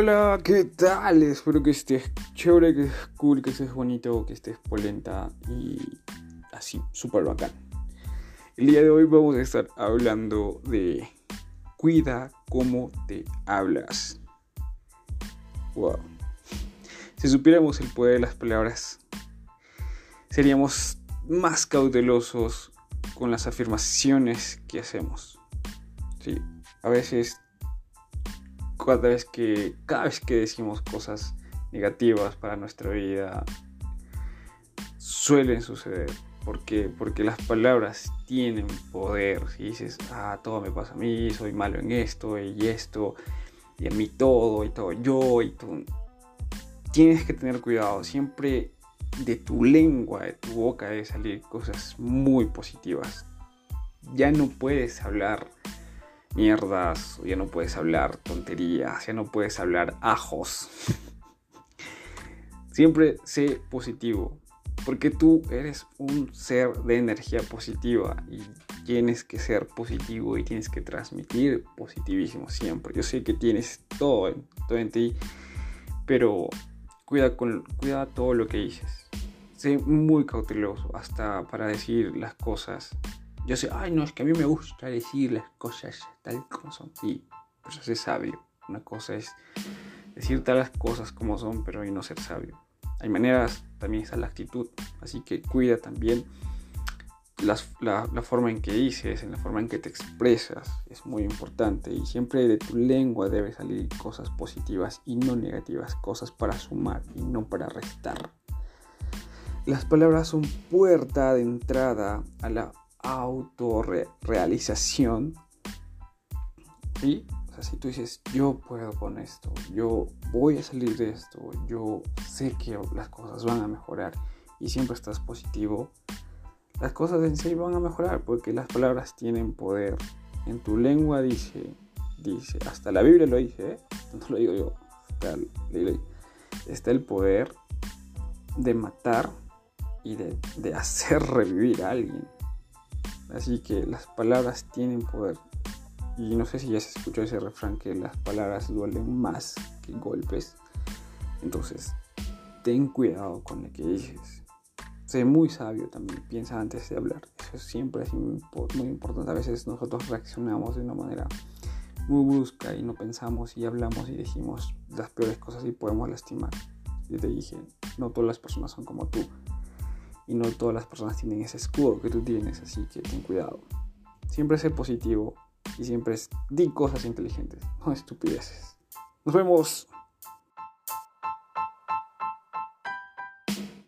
Hola, ¿qué tal? Espero que estés chévere, que estés cool, que estés bonito, que estés polenta y así, súper bacán. El día de hoy vamos a estar hablando de cuida cómo te hablas. Wow. Si supiéramos el poder de las palabras, seríamos más cautelosos con las afirmaciones que hacemos. Sí, a veces cada vez que cada vez que decimos cosas negativas para nuestra vida suelen suceder porque porque las palabras tienen poder si dices ah todo me pasa a mí soy malo en esto y esto y en mí todo y todo yo y tú tienes que tener cuidado siempre de tu lengua de tu boca debe salir cosas muy positivas. Ya no puedes hablar mierdas, ya no puedes hablar tonterías, ya no puedes hablar ajos. Siempre sé positivo, porque tú eres un ser de energía positiva y tienes que ser positivo y tienes que transmitir positivismo siempre. Yo sé que tienes todo, todo en ti, pero cuida, con, cuida todo lo que dices. Sé muy cauteloso hasta para decir las cosas yo sé, ay, no, es que a mí me gusta decir las cosas tal como son. Sí, pues es sabio. Una cosa es decir tal las cosas como son, pero y no ser sabio. Hay maneras, también está la actitud. Así que cuida también la, la, forma en que dices, en la forma en que te expresas. Es muy importante. Y siempre de tu lengua debe salir cosas positivas y no negativas. Cosas para sumar y no para restar. Las palabras son puerta de entrada a la autorrealización. Y, si tú dices, yo puedo con esto, yo voy a salir de esto, yo sé que las cosas van a mejorar y siempre estás positivo, las cosas en sí van a mejorar porque las palabras tienen poder. En tu lengua dice, dice, hasta la Biblia lo dice, ¿eh? no lo digo yo, está el poder de matar y de, de hacer revivir a alguien. Así que las palabras tienen poder. Y no sé si ya se escuchó ese refrán que las palabras duelen más que golpes. Entonces, ten cuidado con lo que dices. Sé muy sabio también, piensa antes de hablar. Eso siempre es muy, importante. A veces nosotros reaccionamos de una manera muy brusca y no pensamos y hablamos y decimos las peores cosas y podemos lastimar. Yo te dije, no todas las personas son como tú y no todas las personas tienen ese escudo que tú tienes, así que ten cuidado. Siempre sé positivo y siempre di cosas inteligentes, no estupideces. Nos vemos.